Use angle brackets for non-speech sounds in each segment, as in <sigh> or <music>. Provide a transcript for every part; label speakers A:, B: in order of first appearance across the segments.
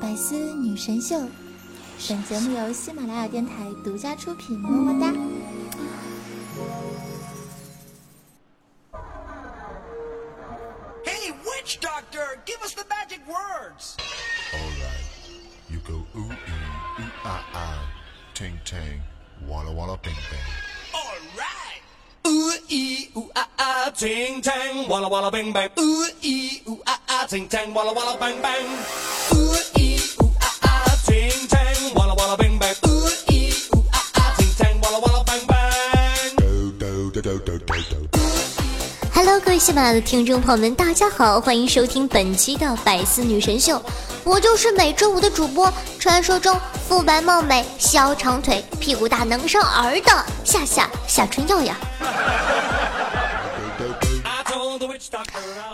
A: 百思女神秀，本节目由喜马拉雅电台独家出品，么么哒。
B: Hey, witch doctor, give us the magic words.
C: All right, you go ooh ee, ooh ah ah, ting tang, walla walla bing bang.
B: All right. Ooh ee ooh ah ah, ting tang, walla walla bang bang. Ooh ee
D: Hello，各位喜马拉雅的听众朋友们，大家好，欢迎收听本期的百思女神秀，我就是每周五的主播，传说中肤白貌美、小长腿、屁股大能生儿的夏夏夏春耀呀。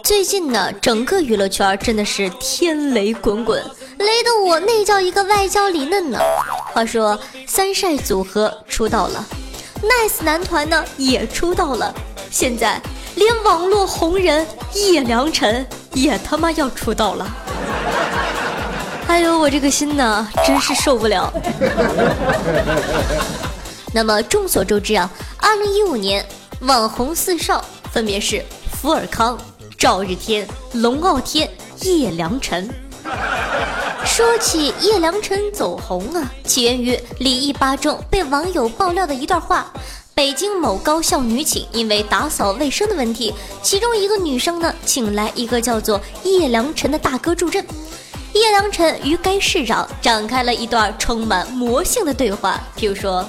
D: 最近呢，整个娱乐圈真的是天雷滚滚，雷得我那叫一个外焦里嫩呢。话说三晒组合出道了，Nice 男团呢也出道了，现在连网络红人叶良辰也他妈要出道了。哎呦，我这个心呐，真是受不了。<laughs> 那么众所周知啊，二零一五年网红四少分别是福尔康、赵日天、龙傲天、叶良辰。说起叶良辰走红啊，起源于李毅八中被网友爆料的一段话。北京某高校女寝因为打扫卫生的问题，其中一个女生呢，请来一个叫做叶良辰的大哥助阵。叶良辰与该市长展开了一段充满魔性的对话，譬如说：“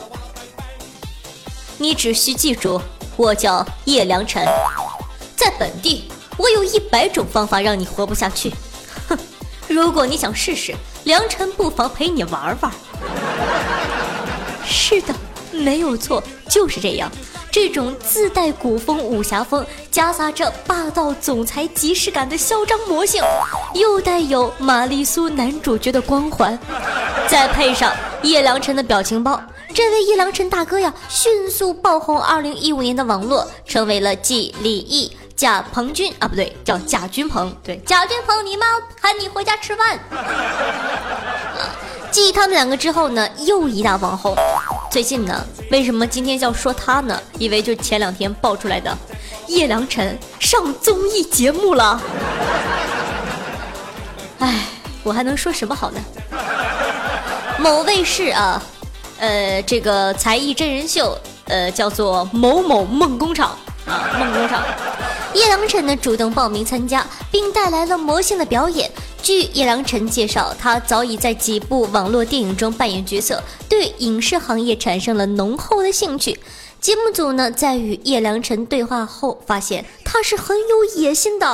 D: 你只需记住，我叫叶良辰，在本地我有一百种方法让你活不下去。哼，如果你想试试，良辰不妨陪你玩玩。”是的，没有错，就是这样。这种自带古风武侠风，夹杂着霸道总裁即视感的嚣张魔性，又带有玛丽苏男主角的光环，再配上叶良辰的表情包，这位叶良辰大哥呀，迅速爆红二零一五年的网络，成为了继李毅。贾鹏军啊，不对，<laughs> 叫贾君鹏。对，贾君鹏，你妈喊你回家吃饭。<laughs> 继他们两个之后呢，又一大网红。最近呢，为什么今天要说他呢？因为就前两天爆出来的，叶良辰上综艺节目了。<laughs> 哎，我还能说什么好呢？某卫视啊，呃，这个才艺真人秀，呃，叫做某某梦工厂啊，梦工厂。叶良辰呢主动报名参加，并带来了魔性的表演。据叶良辰介绍，他早已在几部网络电影中扮演角色，对影视行业产生了浓厚的兴趣。节目组呢在与叶良辰对话后，发现他是很有野心的，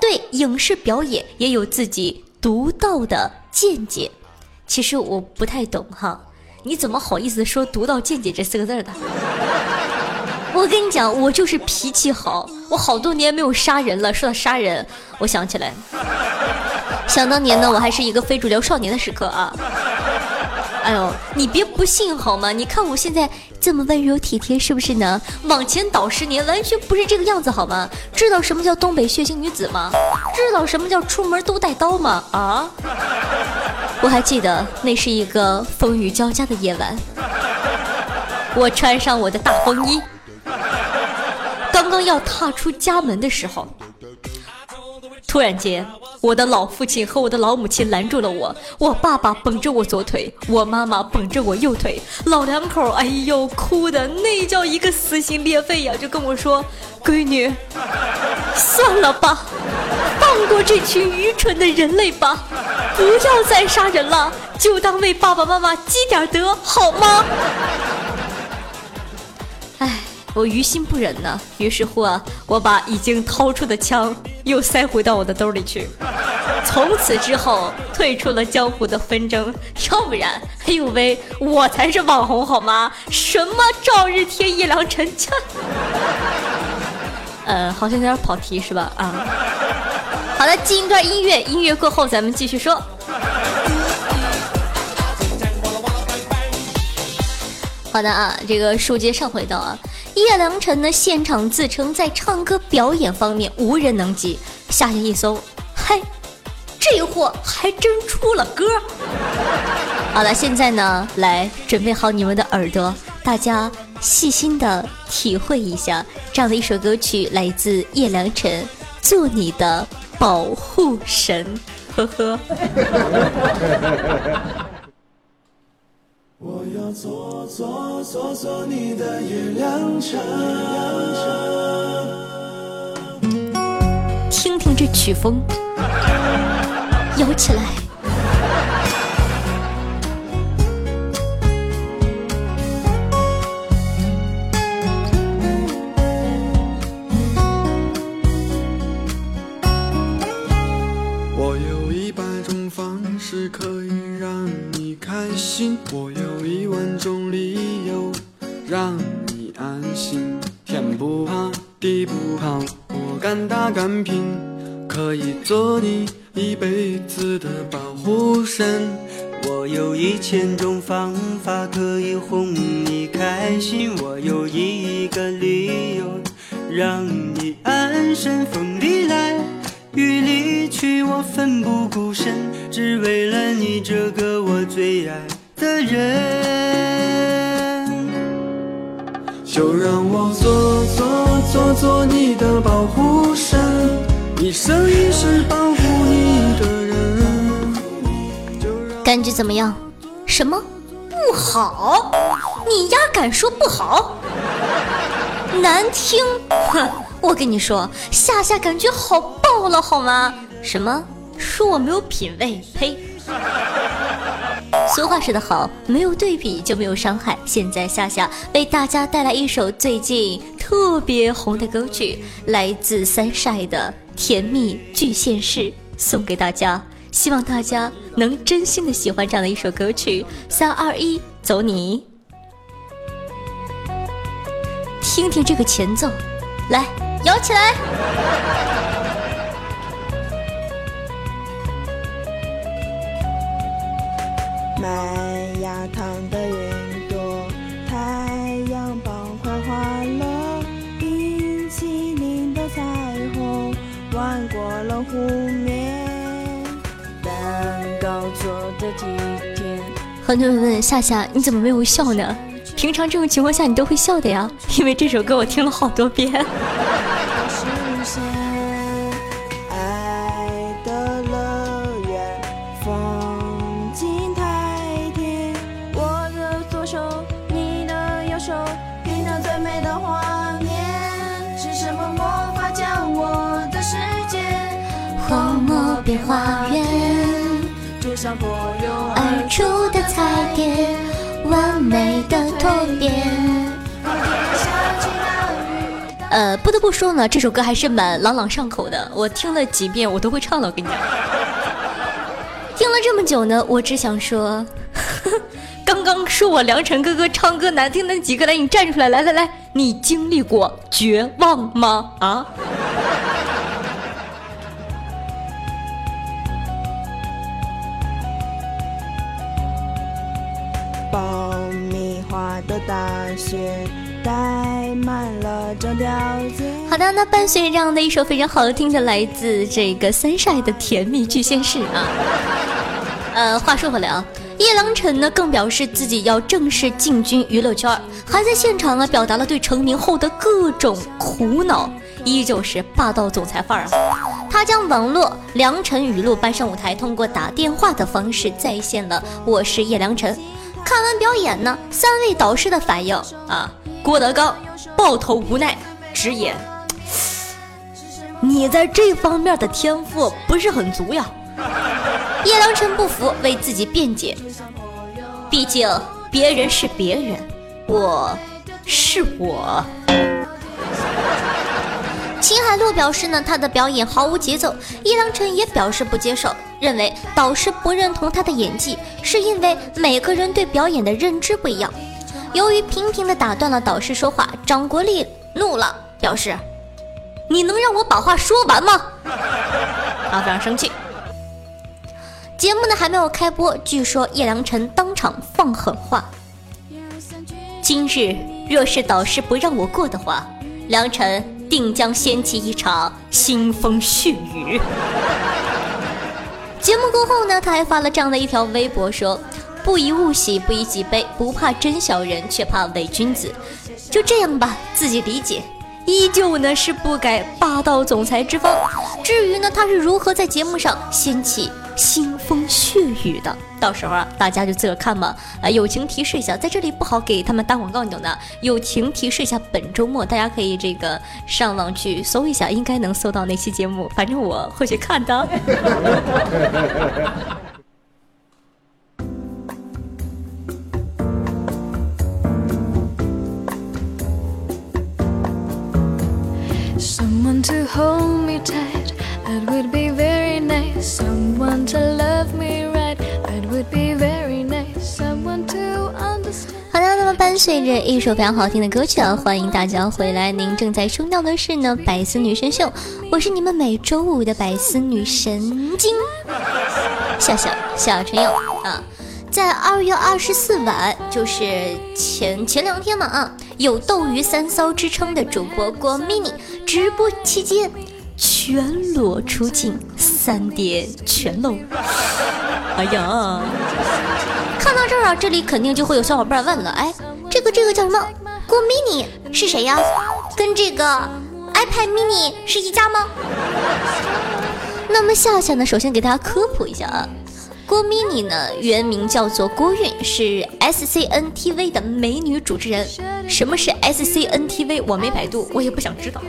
D: 对影视表演也有自己独到的见解。其实我不太懂哈，你怎么好意思说“独到见解”这四个字儿的？我跟你讲，我就是脾气好，我好多年没有杀人了。说到杀人，我想起来，想当年呢，我还是一个非主流少年的时刻啊。哎呦，你别不信好吗？你看我现在这么温柔体贴，是不是呢？往前倒十年，完全不是这个样子好吗？知道什么叫东北血腥女子吗？知道什么叫出门都带刀吗？啊！我还记得那是一个风雨交加的夜晚，我穿上我的大风衣。刚刚要踏出家门的时候，突然间，我的老父亲和我的老母亲拦住了我。我爸爸绷着我左腿，我妈妈绷着我右腿。老两口，哎呦，哭的那叫一个撕心裂肺呀！就跟我说：“闺女，算了吧，放过这群愚蠢的人类吧，不要再杀人了，就当为爸爸妈妈积点德，好吗？”哎。我于心不忍呢，于是乎啊，我把已经掏出的枪又塞回到我的兜里去。从此之后，退出了江湖的纷争，要不然，哎呦喂，我才是网红好吗？什么赵日天、叶良辰，切，呃，好像有点跑题是吧？啊，好了，进一段音乐，音乐过后咱们继续说。好的啊，这个书接上回到啊，叶良辰呢现场自称在唱歌表演方面无人能及，下眼一搜，嘿，这货还真出了歌。好了，现在呢，来准备好你们的耳朵，大家细心的体会一下这样的一首歌曲，来自叶良辰，《做你的保护神》。呵呵。
E: 我要做做做做你的叶良辰。
D: 听听这曲风，摇起来。
E: 产品，可以做你一辈子的保护神。
F: 我有一千种方法可以哄你开心，我有一个理由让你安身，风里来雨里去，我奋不顾身，只为了你这个我最爱。的人，
E: 就让我做做做做你的保护神，一生一世保护你的人。
D: 感觉怎么样？什么不好？你丫敢说不好？难听？哼！我跟你说，夏夏感觉好爆了，好吗？什么？说我没有品味？呸！俗话说得好，没有对比就没有伤害。现在夏夏为大家带来一首最近特别红的歌曲，来自 Sunshine 的《甜蜜巨现世》，送给大家。希望大家能真心的喜欢这样的一首歌曲。三二一，走你！听听这个前奏，来摇起来！
G: 麦芽糖的云朵，太阳棒快化了，冰淇淋的彩虹弯过了湖面，蛋糕做的体贴。
D: 很多人问夏夏，你怎么没有笑呢？平常这种情况下你都会笑的呀，因为这首歌我听了好多遍。而出的彩蝶，完美的蜕变。呃，不得不说呢，这首歌还是蛮朗朗上口的，我听了几遍我都会唱了。我跟你讲，听了这么久呢，我只想说，<laughs> 刚刚说我良辰哥哥唱歌难听的那几个，来，你站出来，来来来，你经历过绝望吗？啊？大雪带满了整条街好的，那伴随这样的一首非常好听的，来自这个三晒的甜蜜巨仙式啊。呃，话说回来啊，叶良辰呢更表示自己要正式进军娱乐圈，还在现场啊表达了对成名后的各种苦恼，依旧是霸道总裁范儿啊。他将网络良辰语录搬上舞台，通过打电话的方式再现了“我是叶良辰”。看完表演呢，三位导师的反应啊，郭德纲抱头无奈直言：“你在这方面的天赋不是很足呀。”叶良辰不服，为自己辩解：“毕竟别人是别人，我是我。”秦海璐表示呢，他的表演毫无节奏。叶良辰也表示不接受，认为导师不认同他的演技，是因为每个人对表演的认知不一样。由于频频的打断了导师说话，张国立怒了，表示：“你能让我把话说完吗？”他非常生气。节目呢还没有开播，据说叶良辰当场放狠话：“今日若是导师不让我过的话，良辰。”定将掀起一场腥风血雨。<laughs> 节目过后呢，他还发了这样的一条微博说：“不以物喜，不以己悲，不怕真小人，却怕伪君子。”就这样吧，自己理解。依旧呢是不改霸道总裁之风。至于呢他是如何在节目上掀起腥风血雨的，到时候啊大家就自个看吧。啊，友情提示一下，在这里不好给他们打广告，你懂的。友情提示一下，本周末大家可以这个上网去搜一下，应该能搜到那期节目，反正我会去看的。随着一首非常好听的歌曲啊，欢迎大家回来。您正在收听到的是呢《百思女神秀》，我是你们每周五的百思女神经笑笑小陈友啊。在二月二十四晚，就是前前两天嘛啊，有斗鱼三骚之称的主播郭 mini 直播期间全裸出镜，三点全露。哎呀！看到这儿啊，这里肯定就会有小伙伴问了，哎，这个这个叫什么？郭 mini 是谁呀？跟这个 iPad mini 是一家吗？那么夏夏呢，首先给大家科普一下啊，郭 mini 呢原名叫做郭韵，是 SCNTV 的美女主持人。什么是 SCNTV？我没百度，我也不想知道。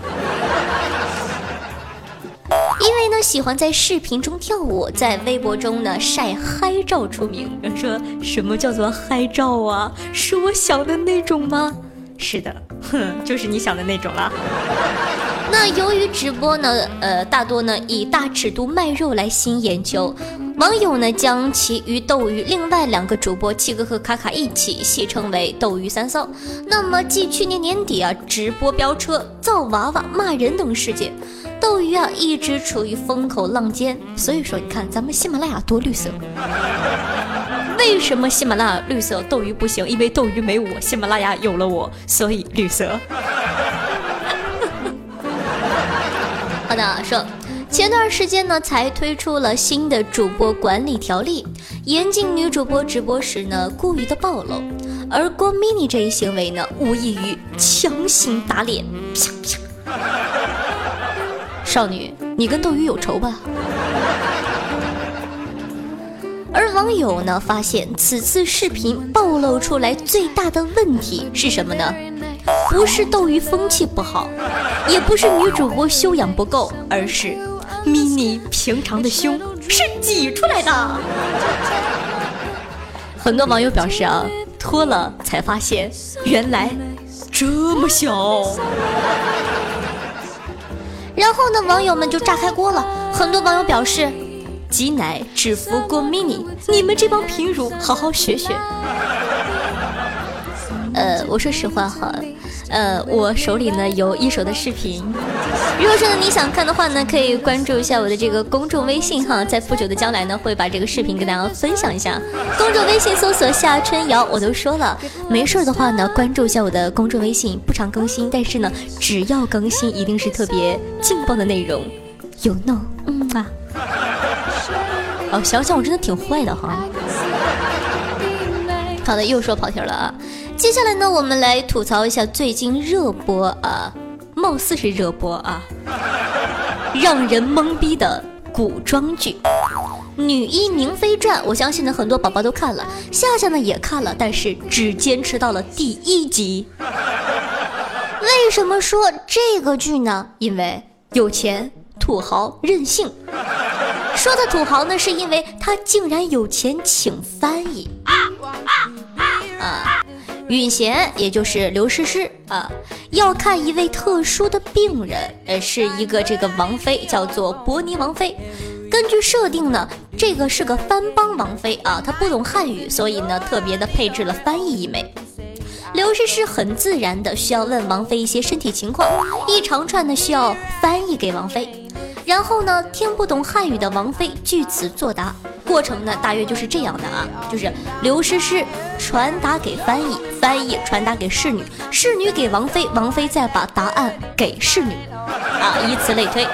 D: 因为呢喜欢在视频中跳舞，在微博中呢晒嗨照出名。人说什么叫做嗨照啊？是我想的那种吗？是的，哼，<laughs> 就是你想的那种啦。那由于直播呢，呃，大多呢以大尺度卖肉来吸引眼球，网友呢将其与斗鱼另外两个主播七哥和卡卡一起戏称为“斗鱼三骚”。那么继去年年底啊直播飙车、造娃娃、骂人等事件，斗鱼啊一直处于风口浪尖。所以说，你看咱们喜马拉雅多绿色。<laughs> 为什么喜马拉雅绿色，斗鱼不行？因为斗鱼没我，喜马拉雅有了我，所以绿色。<laughs> 好的，说前段时间呢，才推出了新的主播管理条例，严禁女主播直播时呢过于的暴露，而郭 mini 这一行为呢，无异于强行打脸。啪 <laughs> 啪少女，你跟斗鱼有仇吧？而网友呢发现，此次视频暴露出来最大的问题是什么呢？不是斗鱼风气不好，也不是女主播修养不够，而是 mini 平常的胸是挤出来的。很多网友表示啊，脱了才发现原来这么小。然后呢，网友们就炸开锅了，很多网友表示。挤奶只服过 mini，你们这帮贫乳好好学学。呃，我说实话哈，呃，我手里呢有一手的视频，如果说呢你想看的话呢，可以关注一下我的这个公众微信哈，在不久的将来呢会把这个视频跟大家分享一下。公众微信搜索夏春瑶，我都说了，没事的话呢关注一下我的公众微信，不常更新，但是呢只要更新一定是特别劲爆的内容，有 no 嗯啊。哦，想想我真的挺坏的哈。好的，又说跑题了啊。接下来呢，我们来吐槽一下最近热播啊，貌似是热播啊，<laughs> 让人懵逼的古装剧《女医明妃传》。我相信呢，很多宝宝都看了，夏夏呢也看了，但是只坚持到了第一集。<laughs> 为什么说这个剧呢？因为有钱、土豪、任性。说的土豪呢，是因为他竟然有钱请翻译啊。允贤，也就是刘诗诗啊，要看一位特殊的病人，呃，是一个这个王妃，叫做伯尼王妃。根据设定呢，这个是个番邦王妃啊，她不懂汉语，所以呢，特别的配置了翻译一枚。刘诗诗很自然的需要问王妃一些身体情况，一长串的需要翻译给王妃。然后呢，听不懂汉语的王妃据此作答，过程呢大约就是这样的啊，就是刘诗诗传达给翻译，翻译传达给侍女，侍女给王妃，王妃再把答案给侍女，啊，以此类推。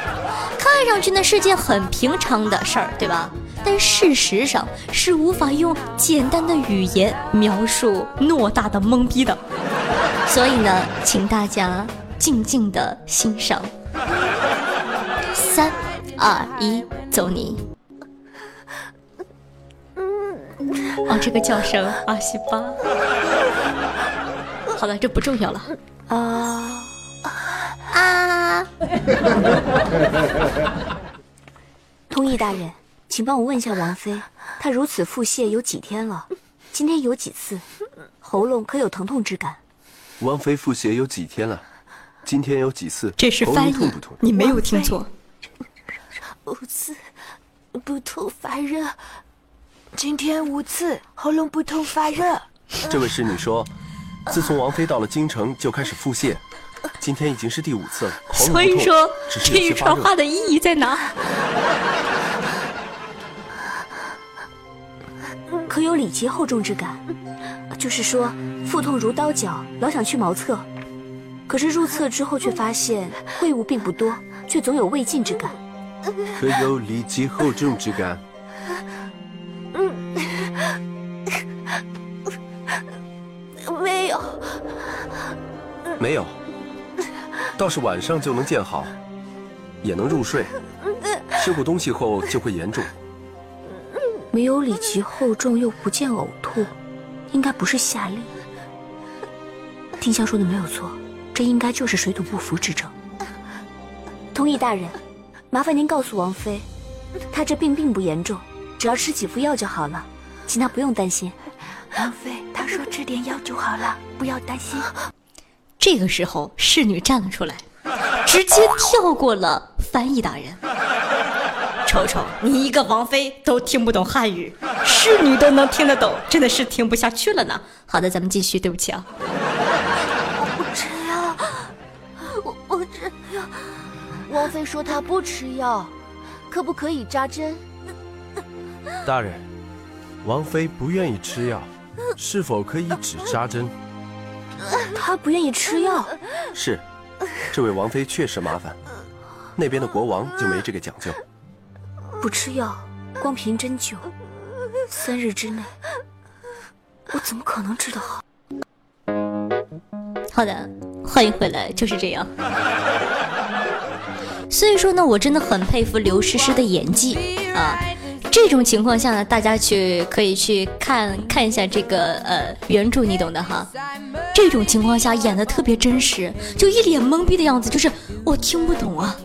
D: 看上去呢是件很平常的事儿，对吧？但事实上是无法用简单的语言描述偌大的懵逼的。所以呢，请大家静静的欣赏。三、二、一，走你！哦，这个叫声阿西巴。好了，这不重要了。
G: 啊
A: 啊！<laughs>
H: 通义大人，请帮我问一下王妃，她如此腹泻有几天了？今天有几次？喉咙可有疼痛之感？
I: 王妃腹泻有几天了？今天有几次？
D: 这是
I: 喉
D: 翻译
I: 咙痛不痛？，
D: 你没有听错。
G: 五次，不痛发热。今天五次，喉咙不痛发热。
I: 这位侍女说，自从王妃到了京城就开始腹泻，今天已经是第五次了。喉咙不痛
D: 所以说，
I: 只是
D: 这一
I: 有些发热
D: 串话的意义在哪？
H: 可有里急后重之感？就是说，腹痛如刀绞，老想去茅厕，可是入厕之后却发现秽物并不多，却总有未尽之感。
I: 可有里急后重之感？
G: 有，
I: 没有，倒是晚上就能见好，也能入睡。吃过东西后就会严重。
H: 没有里脊厚重又不见呕吐，应该不是下痢。丁香说的没有错，这应该就是水土不服之症。通义大人，麻烦您告诉王妃，她这病并不严重，只要吃几副药就好了，请她不用担心。
G: 王妃，她说吃点药就好了，不要担心。
D: 这个时候，侍女站了出来，<laughs> 直接跳过了翻译大人。瞅瞅，你一个王妃都听不懂汉语，侍女都能听得懂，真的是听不下去了呢。好的，咱们继续，对不起啊。
G: 我不吃药，我我吃药。王妃说她不吃药，可不可以扎针？
I: 大人，王妃不愿意吃药，是否可以只扎针？
H: 他不愿意吃药，
I: 是，这位王妃确实麻烦，那边的国王就没这个讲究。
H: 不吃药，光凭针灸，三日之内，我怎么可能治得好？
D: 好的，欢迎回来，就是这样。<laughs> 所以说呢，我真的很佩服刘诗诗的演技啊。这种情况下呢，大家去可以去看看一下这个呃原著，你懂的哈。这种情况下演的特别真实，就一脸懵逼的样子，就是我听不懂啊。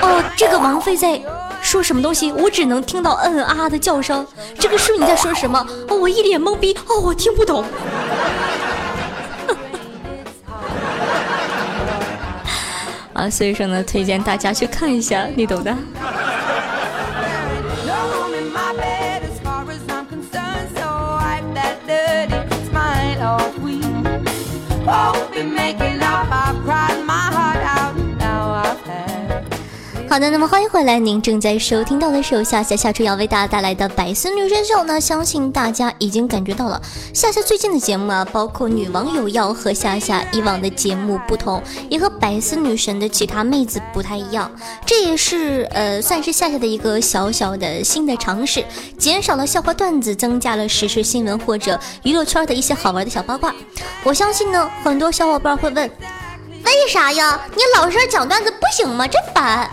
D: 哦，这个王菲在说什么东西？我只能听到嗯啊的叫声。这个侍女在说什么？哦，我一脸懵逼。哦，我听不懂。<laughs> 啊，所以说呢，推荐大家去看一下，你懂的。
J: and make it
D: 好的，那么欢迎回来，您正在收听到的是由夏夏夏初瑶为大家带来的百思女神秀呢。相信大家已经感觉到了，夏夏最近的节目啊，包括女网友要和夏夏以往的节目不同，也和百思女神的其他妹子不太一样。这也是呃，算是夏夏的一个小小的新的尝试，减少了笑话段子，增加了时事新闻或者娱乐圈的一些好玩的小八卦。我相信呢，很多小伙伴会问。为啥呀？你老实讲段子不行吗？真烦。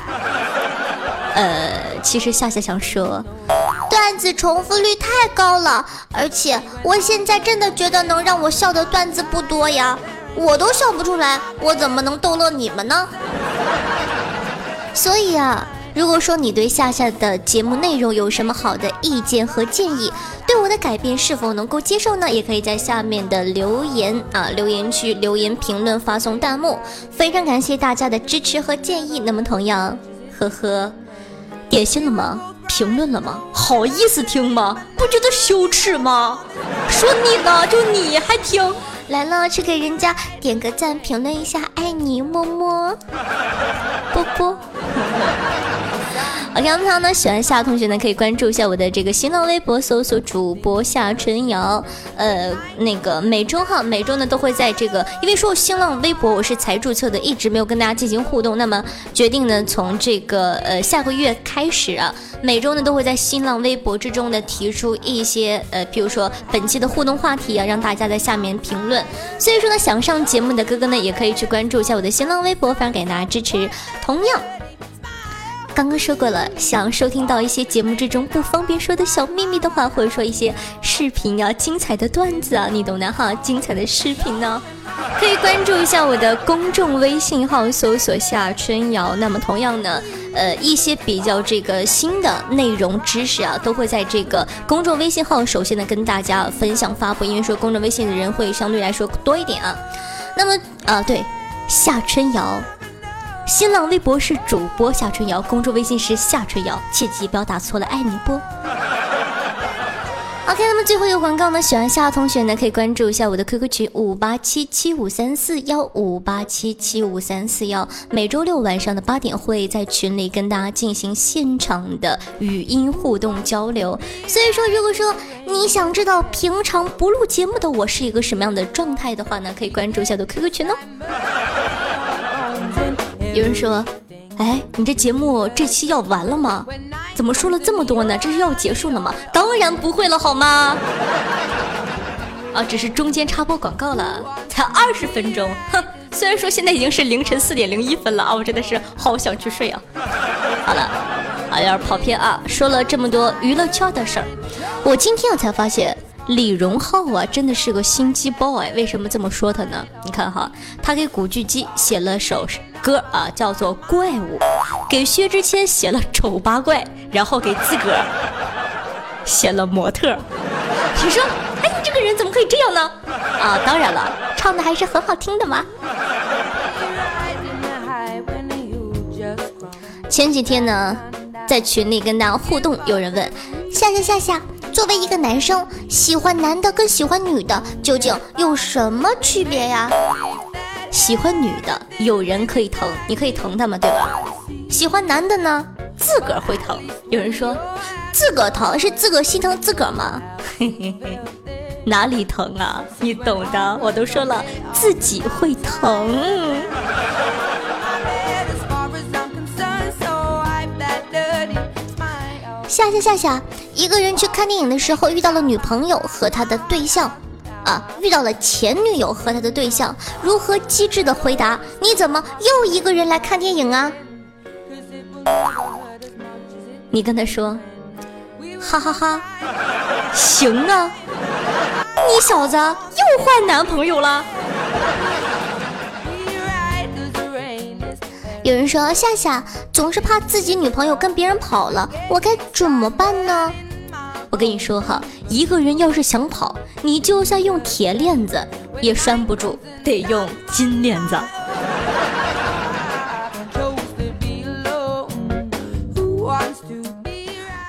D: <laughs> 呃，其实夏夏想说，段子重复率太高了，而且我现在真的觉得能让我笑的段子不多呀，我都笑不出来，我怎么能逗乐你们呢？<laughs> 所以啊，如果说你对夏夏的节目内容有什么好的意见和建议，对我的改变是否能够接受呢？也可以在下面的留言啊留言区留言评论发送弹幕，非常感谢大家的支持和建议。那么同样，呵呵，点心了吗？评论了吗？好意思听吗？不觉得羞耻吗？说你呢，就你还听？来了，去给人家点个赞，评论一下，爱你，么么，啵啵。OK，我们好呢，喜欢夏同学呢，可以关注一下我的这个新浪微博，搜索主播夏春瑶。呃，那个每周哈，每周呢都会在这个，因为说我新浪微博我是才注册的，一直没有跟大家进行互动，那么决定呢，从这个呃下个月开始啊，每周呢都会在新浪微博之中呢提出一些呃，比如说本期的互动话题啊，让大家在下面评论。所以说呢，想上节目的哥哥呢，也可以去关注一下我的新浪微博，非常感谢大家支持。同样。刚刚说过了，想收听到一些节目之中不方便说的小秘密的话，或者说一些视频啊、精彩的段子啊，你懂的哈。精彩的视频呢，<laughs> 可以关注一下我的公众微信号，搜索夏春瑶。那么同样呢，呃，一些比较这个新的内容知识啊，都会在这个公众微信号首先呢跟大家分享发布，因为说公众微信的人会相对来说多一点啊。那么啊，对，夏春瑶。新浪微博是主播夏春瑶，公众微信是夏春瑶，切记不要打错了，爱你不？<laughs> OK，那么最后一个广告呢，喜欢夏同学呢，可以关注一下我的 QQ 群五八七七五三四幺五八七七五三四幺，每周六晚上的八点会在群里跟大家进行现场的语音互动交流。所以说，如果说你想知道平常不录节目的我是一个什么样的状态的话呢，可以关注一下我的 QQ 群哦。<laughs> 有人说：“哎，你这节目这期要完了吗？怎么说了这么多呢？这是要结束了吗？当然不会了，好吗？啊，只是中间插播广告了，才二十分钟。哼，虽然说现在已经是凌晨四点零一分了啊，我真的是好想去睡啊。好了，啊，有点跑偏啊，说了这么多娱乐圈的事儿，我今天我才发现。”李荣浩啊，真的是个心机 boy。为什么这么说他呢？你看哈，他给古巨基写了首歌啊，叫做《怪物》；给薛之谦写了《丑八怪》，然后给自个儿写了《模特》。你说，哎，你这个人怎么可以这样呢？啊，当然了，唱的还是很好听的嘛。前几天呢，在群里跟大家互动，有人问：夏夏夏夏。作为一个男生，喜欢男的跟喜欢女的究竟有什么区别呀？喜欢女的，有人可以疼，你可以疼他们，对吧？喜欢男的呢，自个儿会疼。有人说，自个儿疼是自个儿心疼自个儿吗？<laughs> 哪里疼啊？你懂的，我都说了，自己会疼。夏夏夏夏，一个人去看电影的时候遇到了女朋友和他的对象，啊，遇到了前女友和他的对象，如何机智的回答？你怎么又一个人来看电影啊？你跟他说，哈哈哈，行啊，你小子又换男朋友了。有人说夏夏总是怕自己女朋友跟别人跑了，我该怎么办呢？我跟你说哈，一个人要是想跑，你就算用铁链子也拴不住，得用金链子。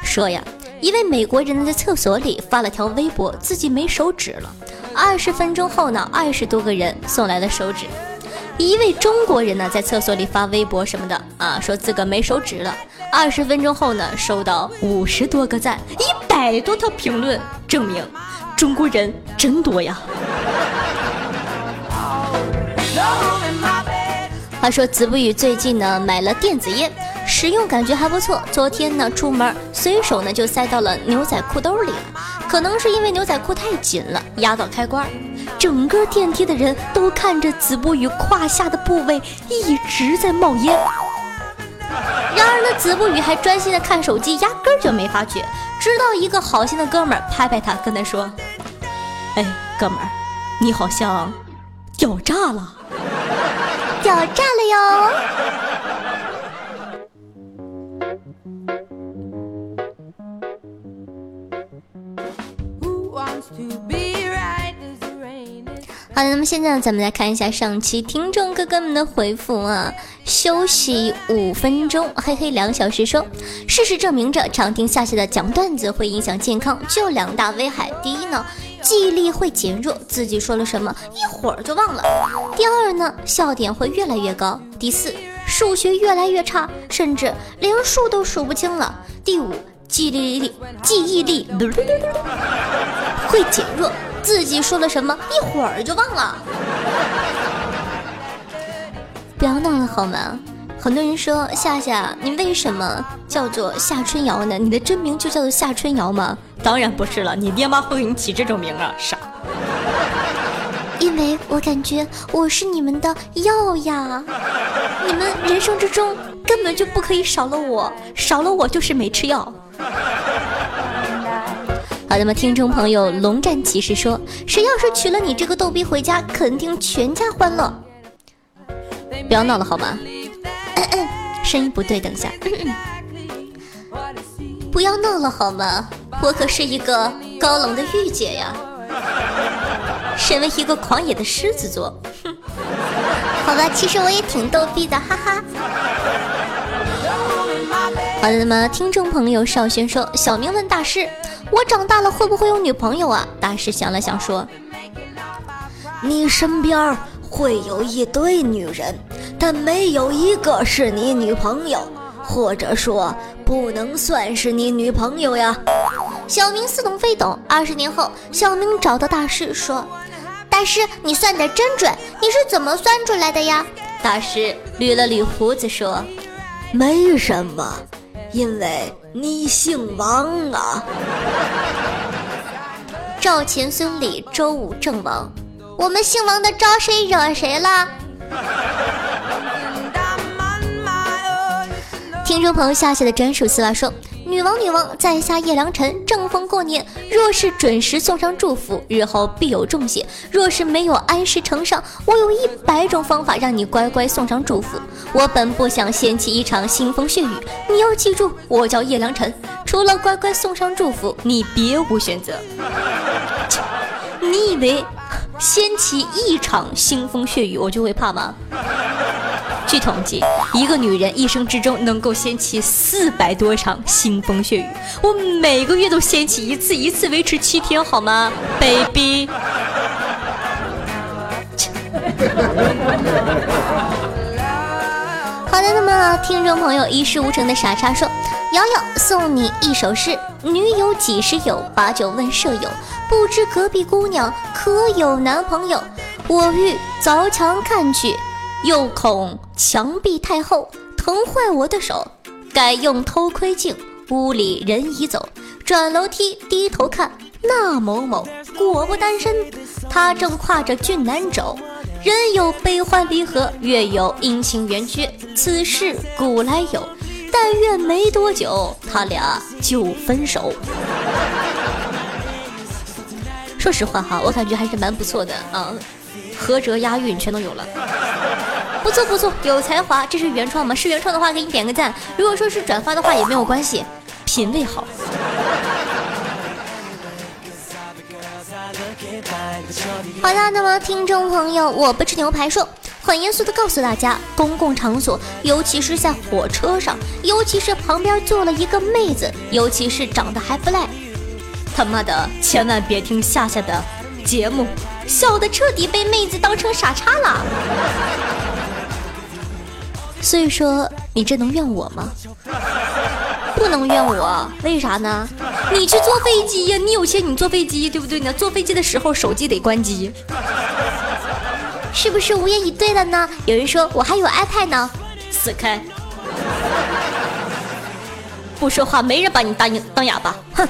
D: 说呀，一位美国人在厕所里发了条微博，自己没手指了。二十分钟后呢，二十多个人送来了手指。一位中国人呢，在厕所里发微博什么的啊，说自个没手指了。二十分钟后呢，收到五十多个赞，一百多条评论，证明中国人真多呀。话说子不语最近呢买了电子烟，使用感觉还不错。昨天呢出门随手呢就塞到了牛仔裤兜里了，可能是因为牛仔裤太紧了，压到开关。整个电梯的人都看着子不语胯下的部位一直在冒烟，然而呢，子不语还专心的看手机，压根儿就没发觉。直到一个好心的哥们儿拍拍他，跟他说：“哎，哥们儿，你好像掉炸了，掉炸了哟。”好的，那么现在呢，咱们来看一下上期听众哥哥们的回复啊。休息五分钟，嘿嘿，两小时。说，事实证明着，常听夏夏的讲段子会影响健康，就两大危害。第一呢，记忆力会减弱，自己说了什么一会儿就忘了；第二呢，笑点会越来越高；第四，数学越来越差，甚至连数都数不清了。第五，记忆力记忆力会减弱，自己说了什么一会儿就忘了。不要闹了好吗？很多人说夏夏，你为什么叫做夏春瑶呢？你的真名就叫做夏春瑶吗？当然不是了，你爹妈会给你起这种名啊，傻。因为我感觉我是你们的药呀，你们人生之中根本就不可以少了我，少了我就是没吃药。好的，那么听众朋友龙战骑士说，谁要是娶了你这个逗逼回家，肯定全家欢乐。不要闹了好吗？声音不对，等下。不要闹了好吗？我可是一个高冷的御姐呀。身为一个狂野的狮子座，好吧，其实我也挺逗逼的，哈哈。好的，那么听众朋友邵轩说，小明问大师，我长大了会不会有女朋友啊？大师想了想说，
K: 你身边会有一堆女人，但没有一个是你女朋友，或者说不能算是你女朋友呀。
D: 小明似懂非懂。二十年后，小明找到大师说：“大师，你算的真准，你是怎么算出来的呀？”大师捋了捋胡子说：“
K: 没什么，因为你姓王啊。”
D: 赵钱孙李周武郑王，我们姓王的招谁惹谁了？听众朋友夏夏的专属私话说。女王，女王，在下叶良辰，正逢过年，若是准时送上祝福，日后必有重谢；若是没有按时呈上，我有一百种方法让你乖乖送上祝福。我本不想掀起一场腥风血雨，你要记住，我叫叶良辰，除了乖乖送上祝福，你别无选择。你以为掀起一场腥风血雨，我就会怕吗？据统计，一个女人一生之中能够掀起四百多场腥风血雨，我每个月都掀起一次，一次维持七天，好吗，baby？<laughs> 好的，那么听众朋友一事无成的傻叉说：“瑶瑶送你一首诗，女友几时有？把酒问舍友，不知隔壁姑娘可有男朋友？我欲凿墙看去。”又恐墙壁太厚，疼坏我的手，改用偷窥镜。屋里人已走，转楼梯低头看，那某某果不单身，他正挎着俊男走。人有悲欢离合，月有阴晴圆缺，此事古来有。但愿没多久，他俩就分手。<laughs> 说实话哈，我感觉还是蛮不错的啊，合辙押韵全都有了。不错不错，有才华，这是原创吗？是原创的话，给你点个赞。如果说是转发的话，也没有关系，品味好。好的，那么听众朋友，我不吃牛排说，很严肃的告诉大家，公共场所，尤其是在火车上，尤其是旁边坐了一个妹子，尤其是长得还不赖，他妈的，千万别听夏夏的节目，笑的彻底被妹子当成傻叉了。所以说，你这能怨我吗？不能怨我，为啥呢？你去坐飞机呀，你有钱你坐飞机，对不对呢？坐飞机的时候手机得关机，是不是无言以对了呢？有人说我还有 iPad 呢，死开！不说话，没人把你当当哑巴，哼！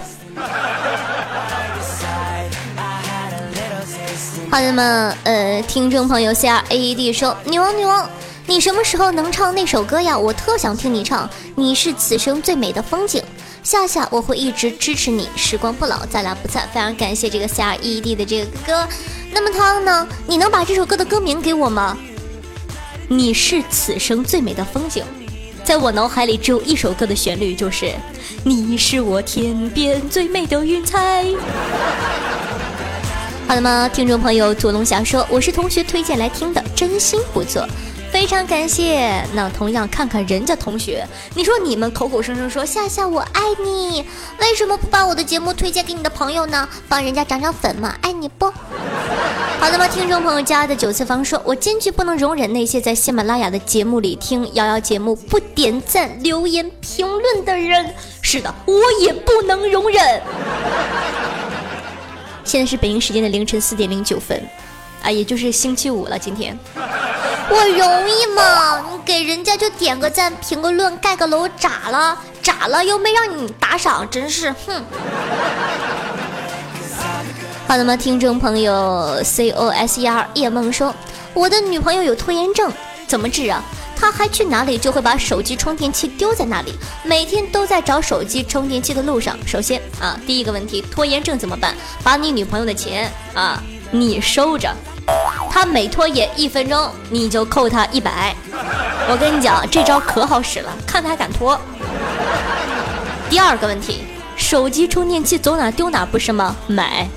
D: 好的嘛，呃，听众朋友 C R A E D 说，女王女王。你什么时候能唱那首歌呀？我特想听你唱。你是此生最美的风景，夏夏，我会一直支持你，时光不老，咱俩不散。非常感谢这个 C R E D 的这个歌。那么汤呢？你能把这首歌的歌名给我吗？你是此生最美的风景，在我脑海里只有一首歌的旋律，就是你是我天边最美的云彩。好了吗？听众朋友，土龙侠说我是同学推荐来听的，真心不错。非常感谢。那同样看看人家同学，你说你们口口声声说夏夏我爱你，为什么不把我的节目推荐给你的朋友呢？帮人家涨涨粉嘛，爱你不？好的吗？听众朋友家的九次方说，我坚决不能容忍那些在喜马拉雅的节目里听瑶瑶节目不点赞、留言、评论的人。是的，我也不能容忍。现在是北京时间的凌晨四点零九分，啊，也就是星期五了。今天我容易吗？你给人家就点个赞、评个论、盖个楼，咋了？咋了？又没让你打赏，真是哼。好的吗？听众朋友 C O S E R 叶梦说，我的女朋友有拖延症，怎么治啊？他还去哪里就会把手机充电器丢在那里，每天都在找手机充电器的路上。首先啊，第一个问题，拖延症怎么办？把你女朋友的钱啊，你收着，他每拖延一分钟，你就扣他一百。我跟你讲，这招可好使了，看他还敢拖。第二个问题，手机充电器走哪丢哪不是吗？买，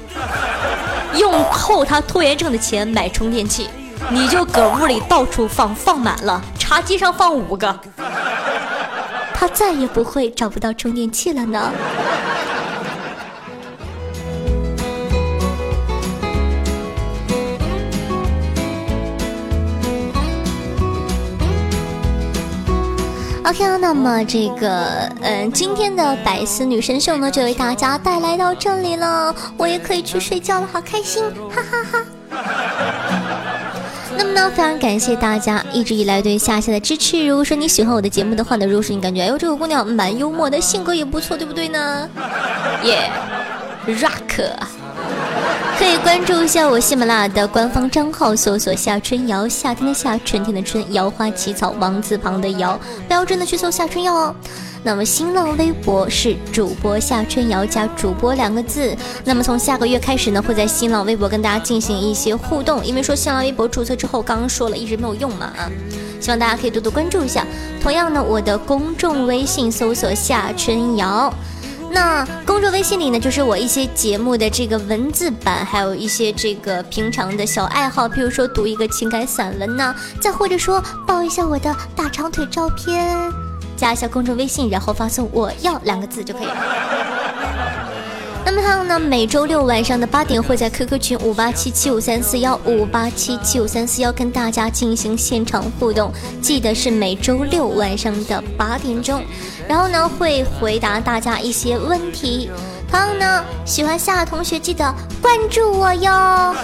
D: 用扣他拖延症的钱买充电器。你就搁屋里到处放，放满了，茶几上放五个，他再也不会找不到充电器了呢。OK，那么这个，嗯，今天的百思女神秀呢，就为大家带来到这里了，我也可以去睡觉了，好开心，哈哈哈。那么呢，非常感谢大家一直以来对夏夏的支持。如果说你喜欢我的节目的话呢，如果说你感觉哎呦这个姑娘蛮幽默的，性格也不错，对不对呢？耶，rock，可以关注一下我喜马拉雅的官方账号，搜索夏春瑶，夏天的夏，春天的春，瑶花起草，王字旁的瑶，不要真的去搜夏春瑶哦。那么新浪微博是主播夏春瑶加主播两个字。那么从下个月开始呢，会在新浪微博跟大家进行一些互动，因为说新浪微博注册之后，刚刚说了一直没有用嘛啊，希望大家可以多多关注一下。同样呢，我的公众微信搜索夏春瑶，那公众微信里呢，就是我一些节目的这个文字版，还有一些这个平常的小爱好，譬如说读一个情感散文呐，再或者说抱一下我的大长腿照片。加一下公众微信，然后发送“我要”两个字就可以了。那么还有呢，每周六晚上的八点会在 QQ 群五八七七五三四幺五八七七五三四幺跟大家进行现场互动，记得是每周六晚上的八点钟。然后呢，会回答大家一些问题。同样呢，喜欢夏同学记得关注我哟。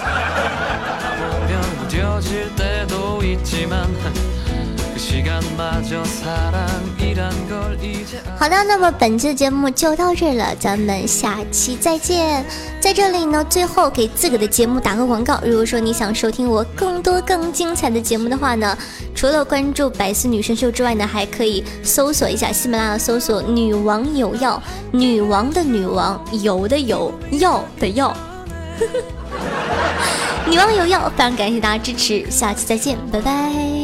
D: 好的，那么本期的节目就到这了，咱们下期再见。在这里呢，最后给自个的节目打个广告。如果说你想收听我更多更精彩的节目的话呢，除了关注百思女神秀之外呢，还可以搜索一下喜马拉雅，搜索“女王有药”，女王的女王，有的有，药的药。<laughs> 女王有药，非常感谢大家支持，下期再见，拜拜。